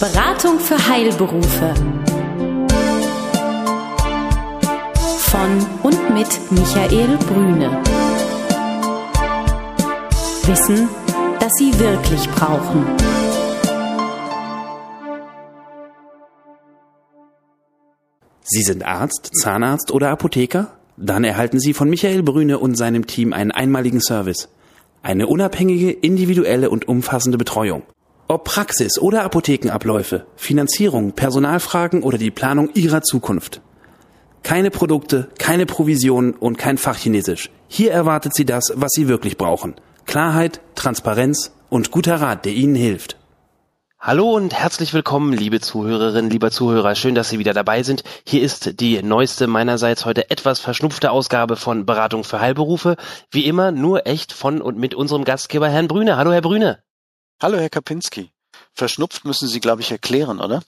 Beratung für Heilberufe. Von und mit Michael Brüne. Wissen, das Sie wirklich brauchen. Sie sind Arzt, Zahnarzt oder Apotheker? Dann erhalten Sie von Michael Brüne und seinem Team einen einmaligen Service. Eine unabhängige, individuelle und umfassende Betreuung. Ob Praxis oder Apothekenabläufe, Finanzierung, Personalfragen oder die Planung Ihrer Zukunft. Keine Produkte, keine Provisionen und kein Fachchinesisch. Hier erwartet Sie das, was Sie wirklich brauchen. Klarheit, Transparenz und guter Rat, der Ihnen hilft. Hallo und herzlich willkommen, liebe Zuhörerinnen, lieber Zuhörer. Schön, dass Sie wieder dabei sind. Hier ist die neueste meinerseits heute etwas verschnupfte Ausgabe von Beratung für Heilberufe. Wie immer nur echt von und mit unserem Gastgeber Herrn Brüne. Hallo, Herr Brüne. Hallo, Herr Kapinski. Verschnupft müssen Sie, glaube ich, erklären, oder?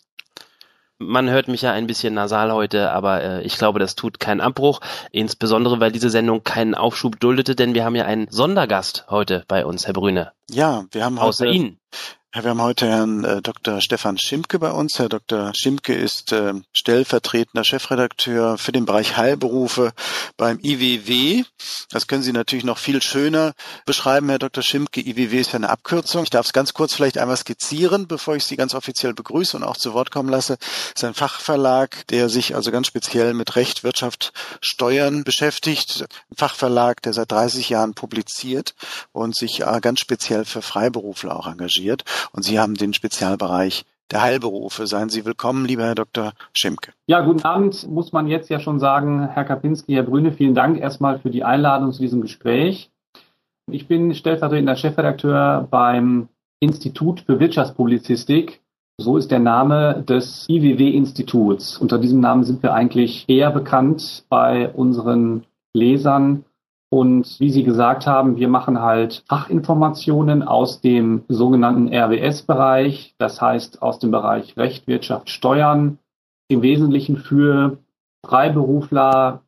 Man hört mich ja ein bisschen nasal heute, aber äh, ich glaube, das tut keinen Abbruch. Insbesondere, weil diese Sendung keinen Aufschub duldete, denn wir haben ja einen Sondergast heute bei uns, Herr Brüne. Ja, wir haben heute, Außer Ihnen. Ja, wir haben heute Herrn äh, Dr. Stefan Schimke bei uns. Herr Dr. Schimke ist äh, stellvertretender Chefredakteur für den Bereich Heilberufe beim IWW. Das können Sie natürlich noch viel schöner beschreiben, Herr Dr. Schimke. IWW ist ja eine Abkürzung. Ich darf es ganz kurz vielleicht einmal skizzieren, bevor ich Sie ganz offiziell begrüße und auch zu Wort kommen lasse. Es ist ein Fachverlag, der sich also ganz speziell mit Recht, Wirtschaft, Steuern beschäftigt. Ein Fachverlag, der seit 30 Jahren publiziert und sich äh, ganz speziell für Freiberufler auch engagiert. Und Sie haben den Spezialbereich der Heilberufe. Seien Sie willkommen, lieber Herr Dr. Schimke. Ja, guten Abend, muss man jetzt ja schon sagen, Herr Kapinski, Herr Brüne, vielen Dank erstmal für die Einladung zu diesem Gespräch. Ich bin stellvertretender Chefredakteur beim Institut für Wirtschaftspublizistik. So ist der Name des IWW-Instituts. Unter diesem Namen sind wir eigentlich eher bekannt bei unseren Lesern und wie Sie gesagt haben, wir machen halt Fachinformationen aus dem sogenannten RWS-Bereich, das heißt aus dem Bereich Recht, Wirtschaft, Steuern, im Wesentlichen für Freiberufler,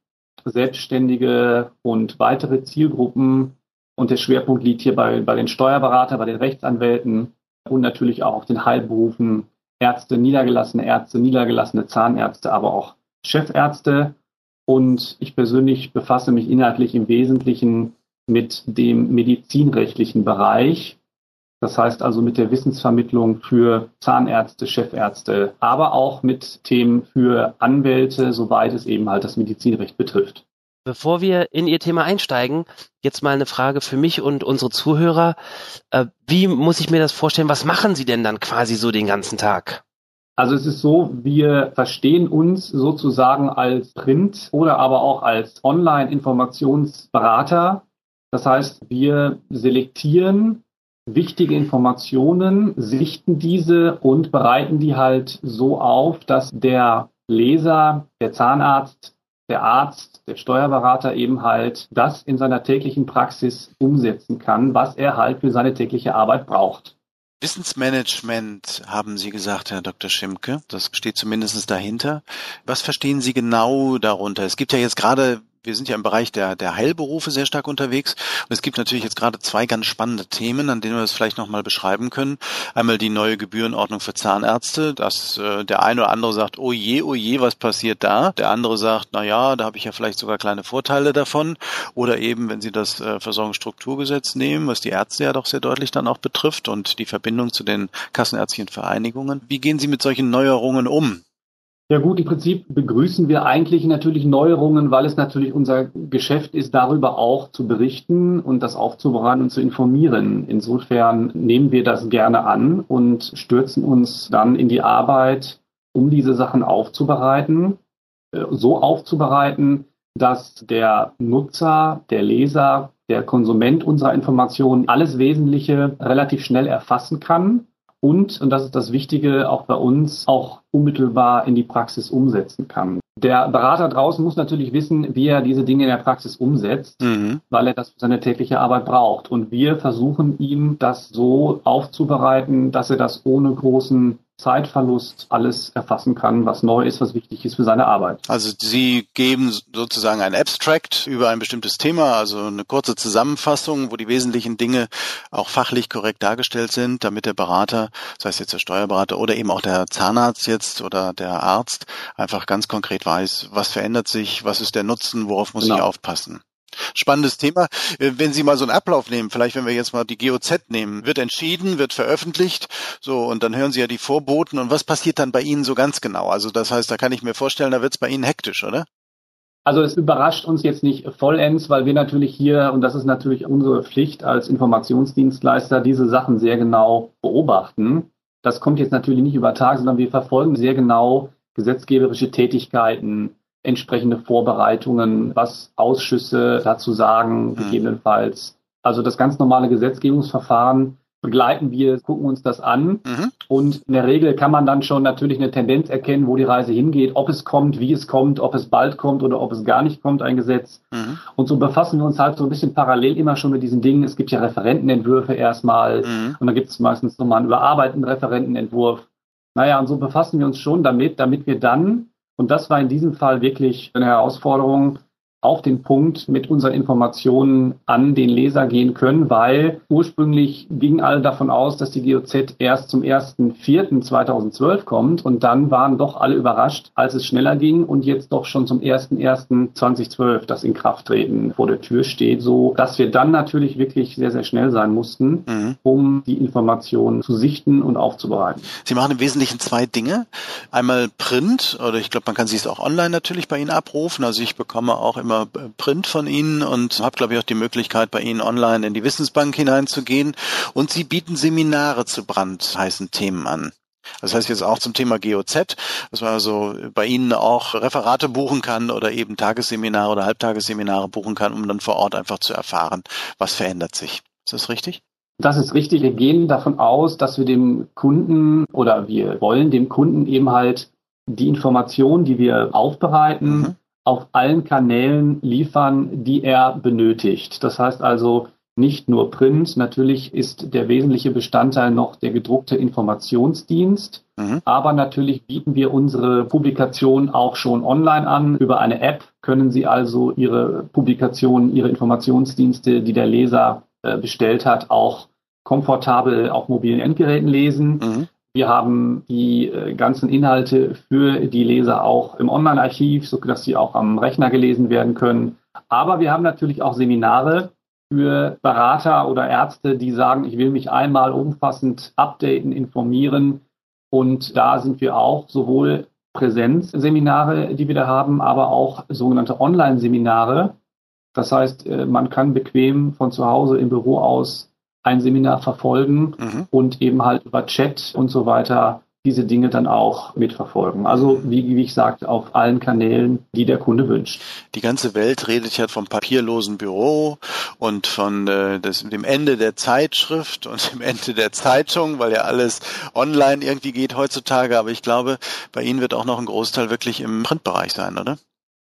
Selbstständige und weitere Zielgruppen. Und der Schwerpunkt liegt hier bei, bei den Steuerberatern, bei den Rechtsanwälten und natürlich auch auf den Heilberufen Ärzte, niedergelassene Ärzte, niedergelassene Zahnärzte, aber auch Chefärzte. Und ich persönlich befasse mich inhaltlich im Wesentlichen mit dem medizinrechtlichen Bereich. Das heißt also mit der Wissensvermittlung für Zahnärzte, Chefärzte, aber auch mit Themen für Anwälte, soweit es eben halt das Medizinrecht betrifft. Bevor wir in Ihr Thema einsteigen, jetzt mal eine Frage für mich und unsere Zuhörer. Äh, wie muss ich mir das vorstellen? Was machen Sie denn dann quasi so den ganzen Tag? Also es ist so, wir verstehen uns sozusagen als Print oder aber auch als Online-Informationsberater. Das heißt, wir selektieren wichtige Informationen, sichten diese und bereiten die halt so auf, dass der Leser, der Zahnarzt, der Arzt, der Steuerberater eben halt das in seiner täglichen Praxis umsetzen kann, was er halt für seine tägliche Arbeit braucht. Wissensmanagement haben Sie gesagt, Herr Dr. Schimke. Das steht zumindest dahinter. Was verstehen Sie genau darunter? Es gibt ja jetzt gerade wir sind ja im Bereich der, der Heilberufe sehr stark unterwegs. Und es gibt natürlich jetzt gerade zwei ganz spannende Themen, an denen wir das vielleicht nochmal beschreiben können. Einmal die neue Gebührenordnung für Zahnärzte, dass äh, der eine oder andere sagt, oh je, oh je, was passiert da? Der andere sagt, na ja, da habe ich ja vielleicht sogar kleine Vorteile davon. Oder eben, wenn Sie das äh, Versorgungsstrukturgesetz nehmen, was die Ärzte ja doch sehr deutlich dann auch betrifft und die Verbindung zu den kassenärztlichen Vereinigungen. Wie gehen Sie mit solchen Neuerungen um? Ja gut, im Prinzip begrüßen wir eigentlich natürlich Neuerungen, weil es natürlich unser Geschäft ist, darüber auch zu berichten und das aufzubereiten und zu informieren. Insofern nehmen wir das gerne an und stürzen uns dann in die Arbeit, um diese Sachen aufzubereiten, äh, so aufzubereiten, dass der Nutzer, der Leser, der Konsument unserer Informationen alles Wesentliche relativ schnell erfassen kann und, und das ist das Wichtige, auch bei uns auch unmittelbar in die Praxis umsetzen kann. Der Berater draußen muss natürlich wissen, wie er diese Dinge in der Praxis umsetzt, mhm. weil er das für seine tägliche Arbeit braucht. Und wir versuchen ihm das so aufzubereiten, dass er das ohne großen Zeitverlust alles erfassen kann, was neu ist, was wichtig ist für seine Arbeit. Also Sie geben sozusagen ein Abstract über ein bestimmtes Thema, also eine kurze Zusammenfassung, wo die wesentlichen Dinge auch fachlich korrekt dargestellt sind, damit der Berater, sei es jetzt der Steuerberater oder eben auch der Zahnarzt jetzt oder der Arzt, einfach ganz konkret weiß, was verändert sich, was ist der Nutzen, worauf muss genau. ich aufpassen. Spannendes Thema. Äh, wenn Sie mal so einen Ablauf nehmen, vielleicht wenn wir jetzt mal die GOZ nehmen, wird entschieden, wird veröffentlicht, so und dann hören Sie ja die Vorboten und was passiert dann bei Ihnen so ganz genau? Also das heißt, da kann ich mir vorstellen, da wird es bei Ihnen hektisch, oder? Also es überrascht uns jetzt nicht vollends, weil wir natürlich hier, und das ist natürlich unsere Pflicht als Informationsdienstleister, diese Sachen sehr genau beobachten. Das kommt jetzt natürlich nicht über Tag, sondern wir verfolgen sehr genau gesetzgeberische Tätigkeiten, entsprechende Vorbereitungen, was Ausschüsse dazu sagen, mhm. gegebenenfalls. Also das ganz normale Gesetzgebungsverfahren begleiten wir, gucken uns das an mhm. und in der Regel kann man dann schon natürlich eine Tendenz erkennen, wo die Reise hingeht, ob es kommt, wie es kommt, ob es bald kommt oder ob es gar nicht kommt, ein Gesetz. Mhm. Und so befassen wir uns halt so ein bisschen parallel immer schon mit diesen Dingen. Es gibt ja Referentenentwürfe erstmal mhm. und da gibt es meistens nochmal einen überarbeiteten Referentenentwurf. Naja, und so befassen wir uns schon damit, damit wir dann und das war in diesem Fall wirklich eine Herausforderung, auf den Punkt mit unseren Informationen an den Leser gehen können, weil ursprünglich gingen alle davon aus, dass die GOZ erst zum 1.4.2012 kommt und dann waren doch alle überrascht, als es schneller ging und jetzt doch schon zum 1.1.2012 das Inkrafttreten vor der Tür steht, so dass wir dann natürlich wirklich sehr, sehr schnell sein mussten, mhm. um die Informationen zu sichten und aufzubereiten. Sie machen im Wesentlichen zwei Dinge. Einmal Print oder ich glaube, man kann sich es auch online natürlich bei Ihnen abrufen. Also ich bekomme auch immer immer Print von Ihnen und habe, glaube ich, auch die Möglichkeit, bei Ihnen online in die Wissensbank hineinzugehen. Und Sie bieten Seminare zu brandheißen Themen an. Das heißt jetzt auch zum Thema GOZ, dass man also bei Ihnen auch Referate buchen kann oder eben Tagesseminare oder Halbtagesseminare buchen kann, um dann vor Ort einfach zu erfahren, was verändert sich. Ist das richtig? Das ist richtig. Wir gehen davon aus, dass wir dem Kunden oder wir wollen dem Kunden eben halt die Informationen, die wir aufbereiten, mhm auf allen Kanälen liefern, die er benötigt. Das heißt also nicht nur Print. Natürlich ist der wesentliche Bestandteil noch der gedruckte Informationsdienst. Mhm. Aber natürlich bieten wir unsere Publikation auch schon online an. Über eine App können Sie also Ihre Publikationen, Ihre Informationsdienste, die der Leser äh, bestellt hat, auch komfortabel auf mobilen Endgeräten lesen. Mhm. Wir haben die äh, ganzen Inhalte für die Leser auch im Online-Archiv, sodass sie auch am Rechner gelesen werden können. Aber wir haben natürlich auch Seminare für Berater oder Ärzte, die sagen, ich will mich einmal umfassend updaten, informieren. Und da sind wir auch sowohl Präsenzseminare, die wir da haben, aber auch sogenannte Online-Seminare. Das heißt, äh, man kann bequem von zu Hause im Büro aus ein Seminar verfolgen mhm. und eben halt über Chat und so weiter diese Dinge dann auch mitverfolgen. Also wie, wie ich sagte, auf allen Kanälen, die der Kunde wünscht. Die ganze Welt redet ja vom papierlosen Büro und von äh, das, dem Ende der Zeitschrift und dem Ende der Zeitung, weil ja alles online irgendwie geht heutzutage. Aber ich glaube, bei Ihnen wird auch noch ein Großteil wirklich im Printbereich sein, oder?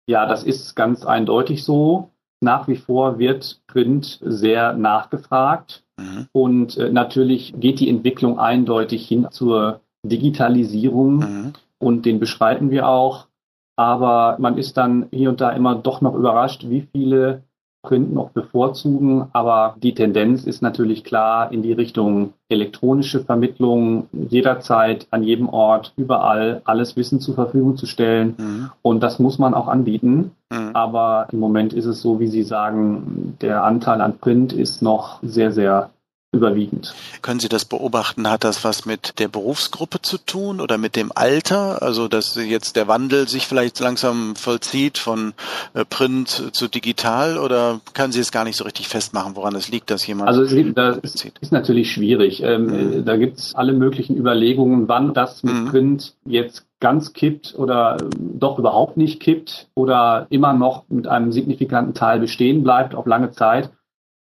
Ja, das ist ganz eindeutig so. Nach wie vor wird Print sehr nachgefragt. Mhm. Und äh, natürlich geht die Entwicklung eindeutig hin zur Digitalisierung mhm. und den beschreiten wir auch. Aber man ist dann hier und da immer doch noch überrascht, wie viele Print noch bevorzugen. Aber die Tendenz ist natürlich klar in die Richtung elektronische Vermittlung, jederzeit, an jedem Ort, überall alles Wissen zur Verfügung zu stellen. Mhm. Und das muss man auch anbieten. Mhm. Aber im Moment ist es so, wie Sie sagen, der Anteil an Print ist noch sehr, sehr überwiegend. Können Sie das beobachten? Hat das was mit der Berufsgruppe zu tun oder mit dem Alter? Also, dass jetzt der Wandel sich vielleicht langsam vollzieht von äh, Print zu digital oder können Sie es gar nicht so richtig festmachen, woran es liegt, dass jemand. Also, es gibt, das ist natürlich schwierig. Ähm, mhm. Da gibt es alle möglichen Überlegungen, wann das mit mhm. Print jetzt ganz kippt oder doch überhaupt nicht kippt oder immer noch mit einem signifikanten Teil bestehen bleibt auf lange Zeit.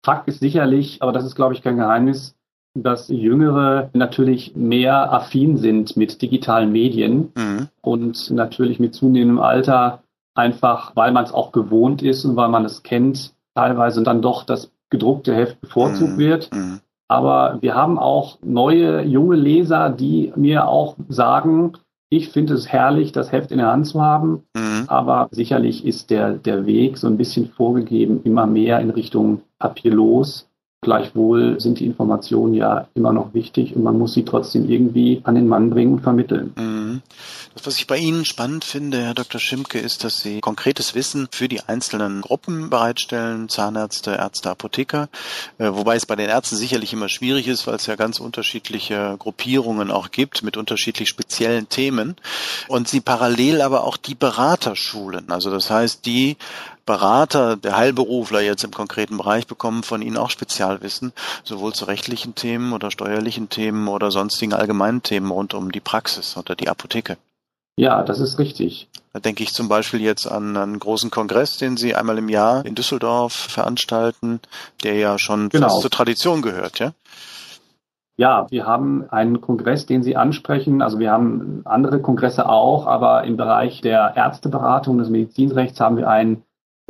Fakt ist sicherlich, aber das ist, glaube ich, kein Geheimnis, dass Jüngere natürlich mehr affin sind mit digitalen Medien mhm. und natürlich mit zunehmendem Alter einfach, weil man es auch gewohnt ist und weil man es kennt, teilweise dann doch das gedruckte Heft bevorzugt mhm. wird. Mhm. Aber wir haben auch neue, junge Leser, die mir auch sagen, ich finde es herrlich, das Heft in der Hand zu haben, mhm. aber sicherlich ist der, der Weg so ein bisschen vorgegeben, immer mehr in Richtung papierlos. Gleichwohl sind die Informationen ja immer noch wichtig und man muss sie trotzdem irgendwie an den Mann bringen und vermitteln. Mhm. Das, was ich bei Ihnen spannend finde, Herr Dr. Schimke, ist, dass Sie konkretes Wissen für die einzelnen Gruppen bereitstellen, Zahnärzte, Ärzte, Apotheker, äh, wobei es bei den Ärzten sicherlich immer schwierig ist, weil es ja ganz unterschiedliche Gruppierungen auch gibt mit unterschiedlich speziellen Themen und Sie parallel aber auch die Beraterschulen, also das heißt die Berater, der Heilberufler jetzt im konkreten Bereich bekommen von Ihnen auch Spezialwissen, sowohl zu rechtlichen Themen oder steuerlichen Themen oder sonstigen allgemeinen Themen rund um die Praxis oder die Apotheke. Ja, das ist richtig. Da denke ich zum Beispiel jetzt an einen großen Kongress, den Sie einmal im Jahr in Düsseldorf veranstalten, der ja schon genau. fast zur Tradition gehört, ja? Ja, wir haben einen Kongress, den Sie ansprechen. Also wir haben andere Kongresse auch, aber im Bereich der Ärzteberatung des Medizinrechts haben wir einen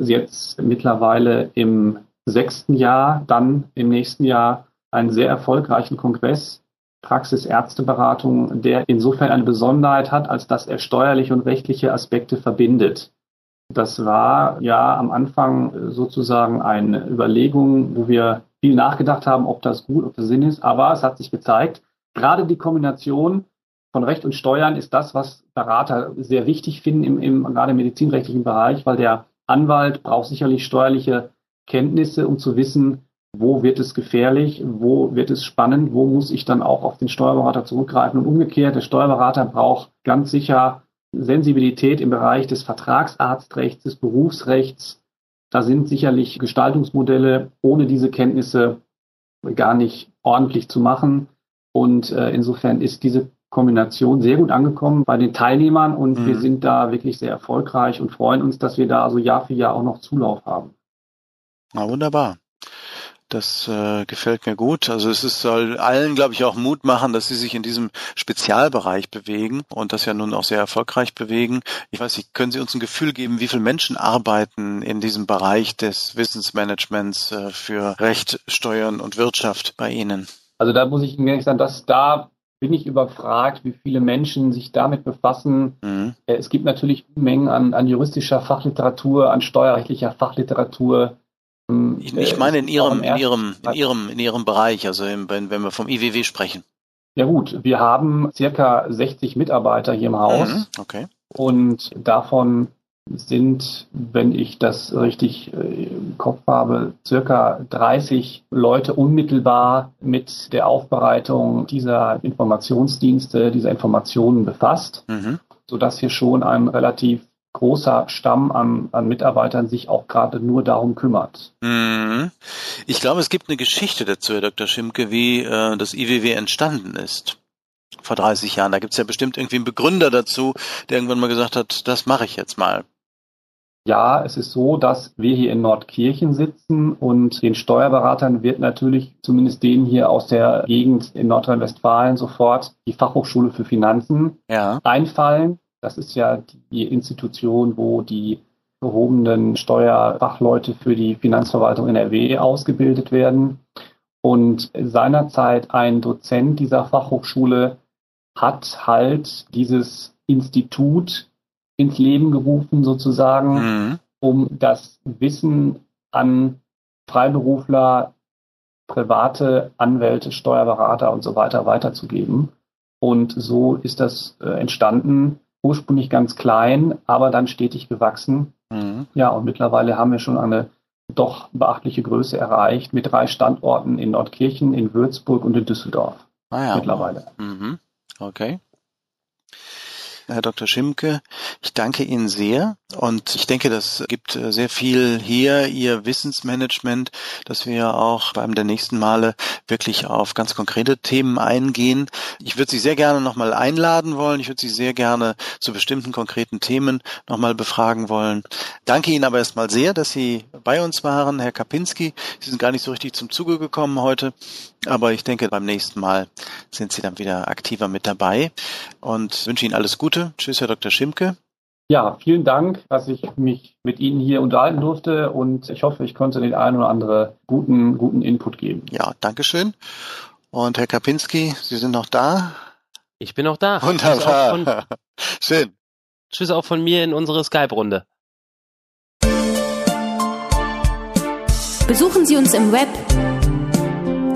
jetzt mittlerweile im sechsten Jahr, dann im nächsten Jahr einen sehr erfolgreichen Kongress, Praxis Ärzteberatung, der insofern eine Besonderheit hat, als dass er steuerliche und rechtliche Aspekte verbindet. Das war ja am Anfang sozusagen eine Überlegung, wo wir viel nachgedacht haben, ob das gut, ob das Sinn ist, aber es hat sich gezeigt, gerade die Kombination von Recht und Steuern ist das, was Berater sehr wichtig finden im, im gerade im medizinrechtlichen Bereich, weil der Anwalt braucht sicherlich steuerliche Kenntnisse, um zu wissen, wo wird es gefährlich, wo wird es spannend, wo muss ich dann auch auf den Steuerberater zurückgreifen. Und umgekehrt, der Steuerberater braucht ganz sicher Sensibilität im Bereich des Vertragsarztrechts, des Berufsrechts. Da sind sicherlich Gestaltungsmodelle ohne diese Kenntnisse gar nicht ordentlich zu machen. Und äh, insofern ist diese Kombination sehr gut angekommen bei den Teilnehmern und mhm. wir sind da wirklich sehr erfolgreich und freuen uns, dass wir da so Jahr für Jahr auch noch Zulauf haben. Na wunderbar. Das äh, gefällt mir gut. Also es ist, soll allen, glaube ich, auch Mut machen, dass sie sich in diesem Spezialbereich bewegen und das ja nun auch sehr erfolgreich bewegen. Ich weiß nicht, können Sie uns ein Gefühl geben, wie viele Menschen arbeiten in diesem Bereich des Wissensmanagements äh, für Recht, Steuern und Wirtschaft bei Ihnen? Also da muss ich Ihnen ehrlich sagen, dass da bin ich überfragt, wie viele Menschen sich damit befassen. Mhm. Äh, es gibt natürlich Mengen an, an juristischer Fachliteratur, an steuerrechtlicher Fachliteratur. Ähm, ich, ich meine in Ihrem, in Ihrem, in Ihrem, in Ihrem Bereich, also wenn, wenn wir vom IWW sprechen. Ja gut, wir haben circa 60 Mitarbeiter hier im Haus. Mhm. Okay. Und davon sind, wenn ich das richtig äh, im Kopf habe, circa 30 Leute unmittelbar mit der Aufbereitung dieser Informationsdienste, dieser Informationen befasst, mhm. sodass hier schon ein relativ großer Stamm an, an Mitarbeitern sich auch gerade nur darum kümmert. Mhm. Ich glaube, es gibt eine Geschichte dazu, Herr Dr. Schimke, wie äh, das IWW entstanden ist vor 30 Jahren. Da gibt es ja bestimmt irgendwie einen Begründer dazu, der irgendwann mal gesagt hat, das mache ich jetzt mal. Ja, es ist so, dass wir hier in Nordkirchen sitzen und den Steuerberatern wird natürlich, zumindest denen hier aus der Gegend in Nordrhein-Westfalen, sofort die Fachhochschule für Finanzen ja. einfallen. Das ist ja die Institution, wo die gehobenen Steuerfachleute für die Finanzverwaltung NRW ausgebildet werden. Und seinerzeit ein Dozent dieser Fachhochschule hat halt dieses Institut ins Leben gerufen, sozusagen, mhm. um das Wissen an Freiberufler, private Anwälte, Steuerberater und so weiter weiterzugeben. Und so ist das äh, entstanden, ursprünglich ganz klein, aber dann stetig gewachsen. Mhm. Ja, und mittlerweile haben wir schon eine doch beachtliche Größe erreicht mit drei Standorten in Nordkirchen, in Würzburg und in Düsseldorf. Ah ja. Mittlerweile. Mhm. Okay. Herr Dr. Schimke. Ich danke Ihnen sehr und ich denke, das gibt äh, sehr viel hier, Ihr Wissensmanagement, dass wir auch beim der nächsten Male wirklich auf ganz konkrete Themen eingehen. Ich würde Sie sehr gerne nochmal einladen wollen. Ich würde Sie sehr gerne zu bestimmten konkreten Themen nochmal befragen wollen. Danke Ihnen aber erstmal sehr, dass Sie bei uns waren, Herr Kapinski. Sie sind gar nicht so richtig zum Zuge gekommen heute, aber ich denke, beim nächsten Mal sind Sie dann wieder aktiver mit dabei und wünsche Ihnen alles Gute. Tschüss, Herr Dr. Schimke. Ja, vielen Dank, dass ich mich mit Ihnen hier unterhalten durfte und ich hoffe, ich konnte den einen oder anderen guten, guten Input geben. Ja, Dankeschön. Und Herr Kapinski, Sie sind noch da? Ich bin noch da. Wunderbar. Schön. Tschüss auch von mir in unsere Skype-Runde. Besuchen Sie uns im Web.